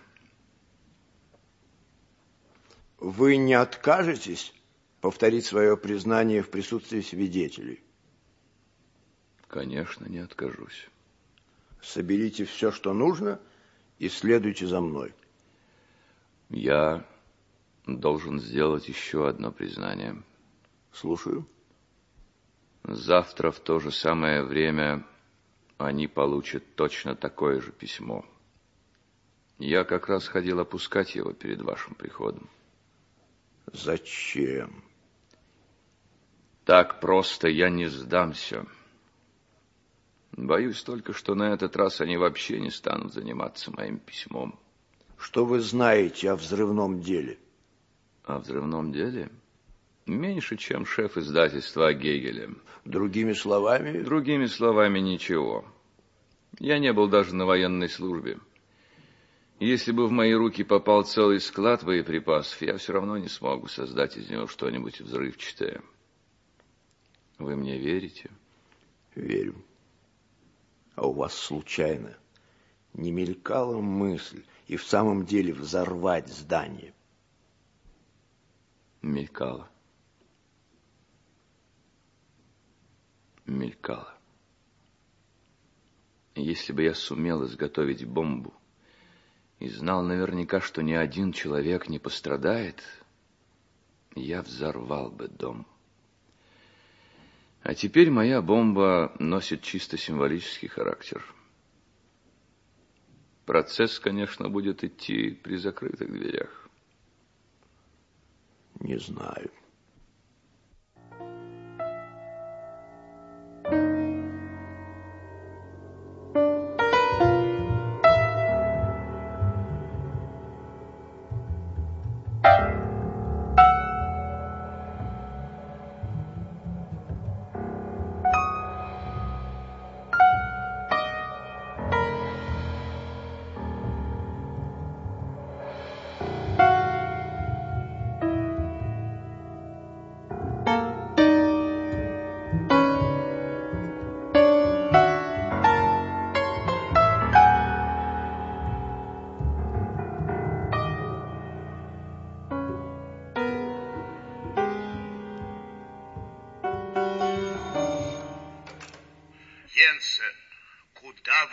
Вы не откажетесь повторить свое признание в присутствии свидетелей? Конечно, не откажусь. Соберите все, что нужно, и следуйте за мной. Я должен сделать еще одно признание. Слушаю. Завтра в то же самое время они получат точно такое же письмо. Я как раз ходил опускать его перед вашим приходом. Зачем? Так просто я не сдамся. Боюсь только, что на этот раз они вообще не станут заниматься моим письмом. Что вы знаете о взрывном деле? О взрывном деле? Меньше, чем шеф издательства о Гегеле. Другими словами? Другими словами, ничего. Я не был даже на военной службе. Если бы в мои руки попал целый склад боеприпасов, я все равно не смог бы создать из него что-нибудь взрывчатое. Вы мне верите? Верю. А у вас случайно не мелькала мысль и в самом деле взорвать здание? Мелькала. Мелькала. Если бы я сумел изготовить бомбу, и знал наверняка, что ни один человек не пострадает, я взорвал бы дом. А теперь моя бомба носит чисто символический характер. Процесс, конечно, будет идти при закрытых дверях. Не знаю.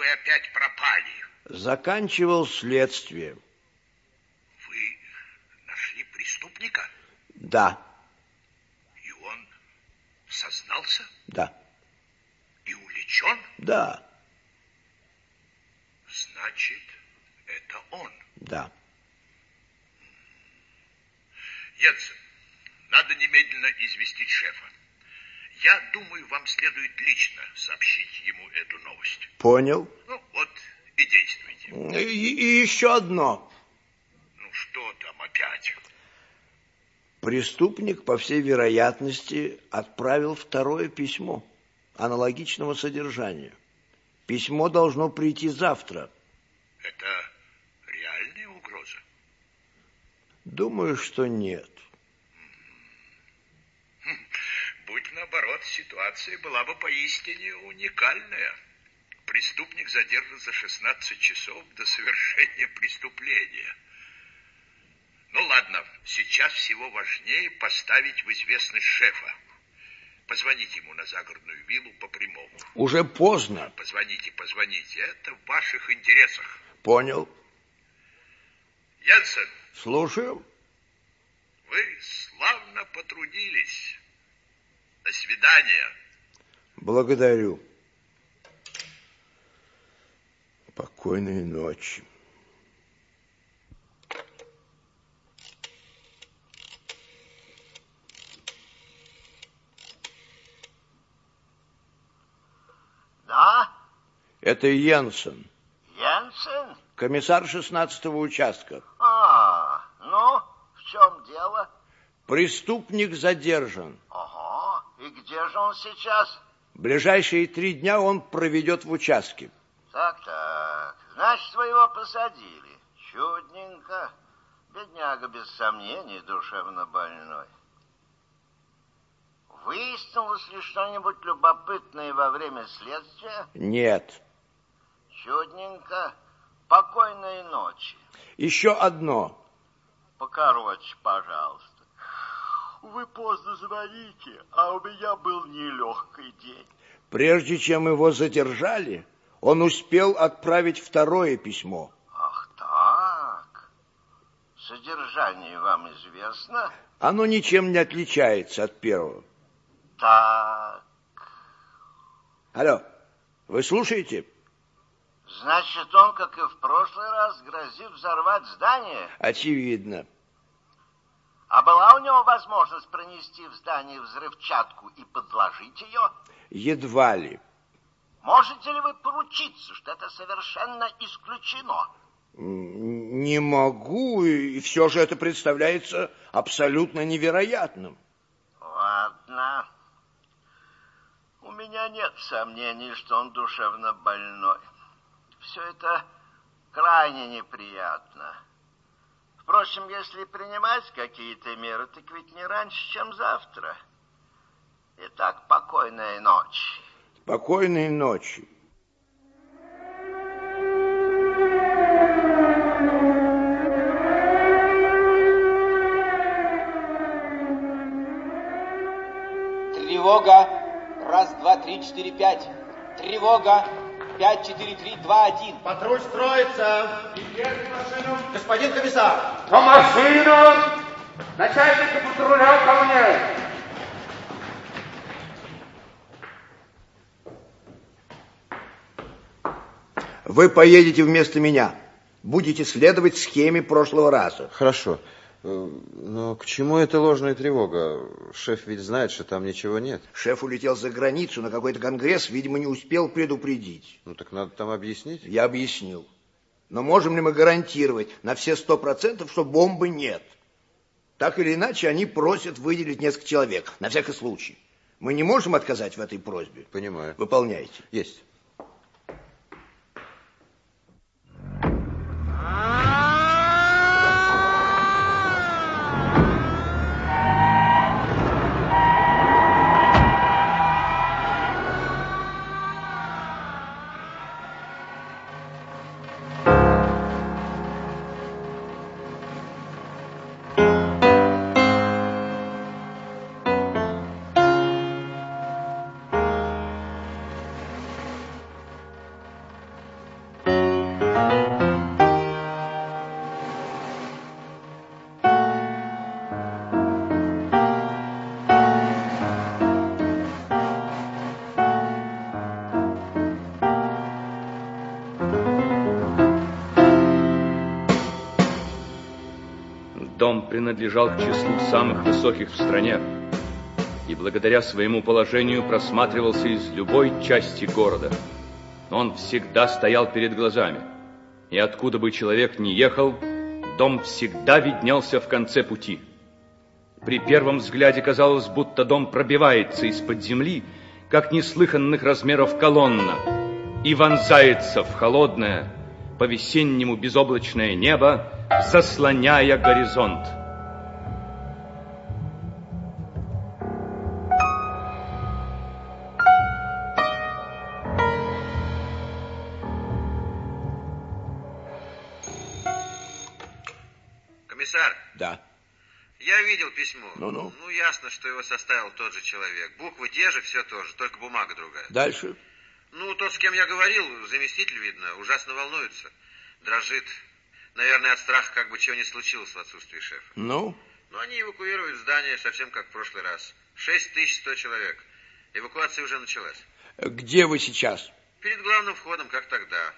Вы опять пропали? Заканчивал следствие. Вы нашли преступника? Да, И он сознался? да, И увлечен? да, Значит, это он. да. Йенсен, надо немедленно известить шефа. Я думаю, вам следует лично сообщить ему эту новость. Понял. Ну, вот и действуйте. И, и еще одно. Ну, что там опять? Преступник, по всей вероятности, отправил второе письмо аналогичного содержания. Письмо должно прийти завтра. Это реальная угроза? Думаю, что нет. Ситуация была бы поистине уникальная. Преступник задержан за 16 часов до совершения преступления. Ну ладно, сейчас всего важнее поставить в известность шефа. Позвоните ему на загородную виллу по прямому. Уже поздно. Позвоните, позвоните. Это в ваших интересах. Понял. Янсен, Слушаю. вы славно потрудились. До свидания. Благодарю. Покойной ночи. Да, Это Йенсен, Янсен? комиссар 16-го участка. А, ну, в чем дело? Преступник задержан. Ага, где же он сейчас? Ближайшие три дня он проведет в участке. Так-так, значит, вы его посадили. Чудненько. Бедняга, без сомнений, душевно больной. Выяснилось ли что-нибудь любопытное во время следствия? Нет. Чудненько. Покойной ночи. Еще одно. Покороче, пожалуйста. Вы поздно звоните, а у меня был нелегкий день. Прежде чем его задержали, он успел отправить второе письмо. Ах так. Содержание вам известно? Оно ничем не отличается от первого. Так. Алло, вы слушаете? Значит, он, как и в прошлый раз, грозит взорвать здание? Очевидно. А была у него возможность пронести в здание взрывчатку и подложить ее? Едва ли. Можете ли вы поручиться, что это совершенно исключено? Не могу, и все же это представляется абсолютно невероятным. Ладно. У меня нет сомнений, что он душевно больной. Все это крайне неприятно. Впрочем, если принимать какие-то меры, так ведь не раньше, чем завтра. Итак, покойной ночи. Спокойной ночи. Тревога. Раз, два, три, четыре, пять. Тревога. 5-4-3-2-1. Патруль строится. Господин комиссар. По машину! Начальника патруля ко мне! Вы поедете вместо меня. Будете следовать схеме прошлого раза. Хорошо. Э, Но к чему эта ложная тревога? Шеф ведь знает, что там ничего нет. Шеф улетел за границу на какой-то конгресс, видимо, не успел предупредить. Ну так надо там объяснить. Я объяснил. Но можем ли мы гарантировать на все сто процентов, что бомбы нет? Так или иначе, они просят выделить несколько человек, на всякий случай. Мы не можем отказать в этой просьбе. Понимаю. Выполняйте. Есть. Принадлежал к числу самых высоких в стране и благодаря своему положению просматривался из любой части города. Он всегда стоял перед глазами, и откуда бы человек ни ехал, дом всегда виднелся в конце пути. При первом взгляде казалось, будто дом пробивается из-под земли, как неслыханных размеров колонна, и вонзается в холодное, по-весеннему безоблачное небо, заслоняя горизонт. Что его составил тот же человек. Буквы те же, все то же, только бумага другая. Дальше. Ну, тот, с кем я говорил, заместитель, видно, ужасно волнуется. Дрожит. Наверное, от страха, как бы чего не случилось в отсутствии шефа. Ну? Но они эвакуируют здание совсем как в прошлый раз. 6100 человек. Эвакуация уже началась. Где вы сейчас? Перед главным входом, как тогда.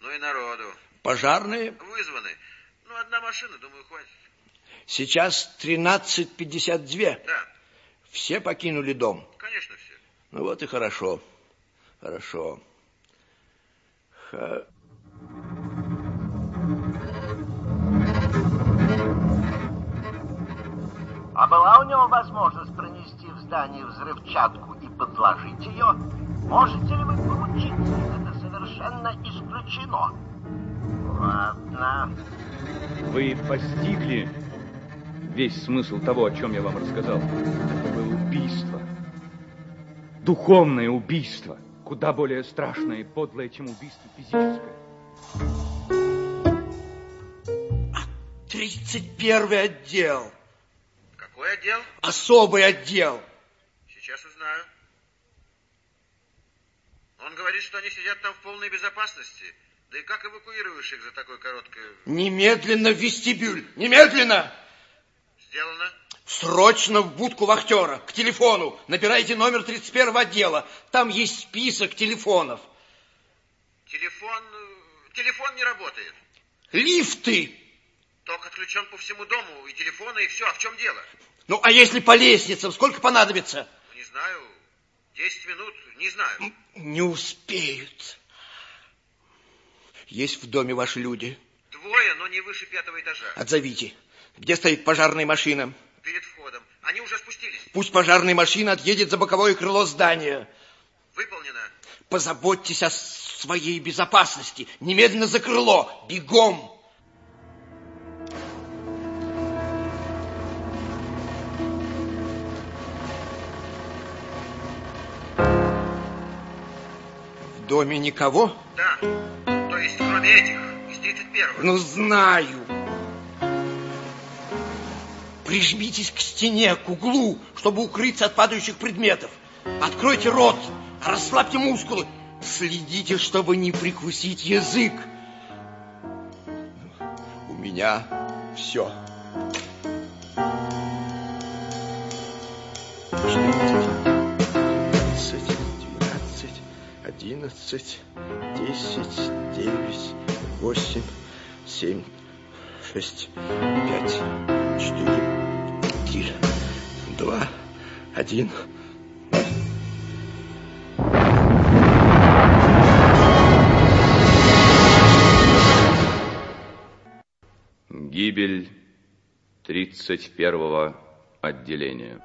Ну и народу. Пожарные? Вызваны. Ну, одна машина, думаю, хватит. Сейчас 13.52. Да. Все покинули дом. Конечно, все. Ну вот и хорошо. Хорошо. Ха... А была у него возможность пронести в здание взрывчатку и подложить ее? Можете ли вы поручиться? Это совершенно исключено. Ладно. Вы постигли весь смысл того, о чем я вам рассказал. Это было убийство. Духовное убийство. Куда более страшное и подлое, чем убийство физическое. 31 отдел. Какой отдел? Особый отдел. Сейчас узнаю. Он говорит, что они сидят там в полной безопасности. Да и как эвакуируешь их за такое короткое... Немедленно в вестибюль. Немедленно. Сделано. Срочно в будку вахтера. К телефону. Набирайте номер 31 отдела. Там есть список телефонов. Телефон... э, Телефон не работает. Лифты. Ток отключен по всему дому, и телефоны, и все. А в чем дело? Ну, а если по лестницам, сколько понадобится? Не знаю. Десять минут, не знаю. Не успеют. Есть в доме ваши люди? Двое, но не выше пятого этажа. Отзовите. Где стоит пожарная машина? Перед входом. Они уже спустились. Пусть пожарная машина отъедет за боковое крыло здания. Выполнено. Позаботьтесь о своей безопасности. Немедленно за крыло. Бегом. В доме никого? Да. То есть, кроме этих, из 31-го. Ну, знаю. Прижмитесь к стене, к углу, чтобы укрыться от падающих предметов. Откройте рот, расслабьте мускулы. Следите, чтобы не прикусить язык. У меня все. Двенадцать, двенадцать, одиннадцать, десять, девять, восемь, семь, шесть, пять, четыре, три, два, один. Гибель 31-го отделения.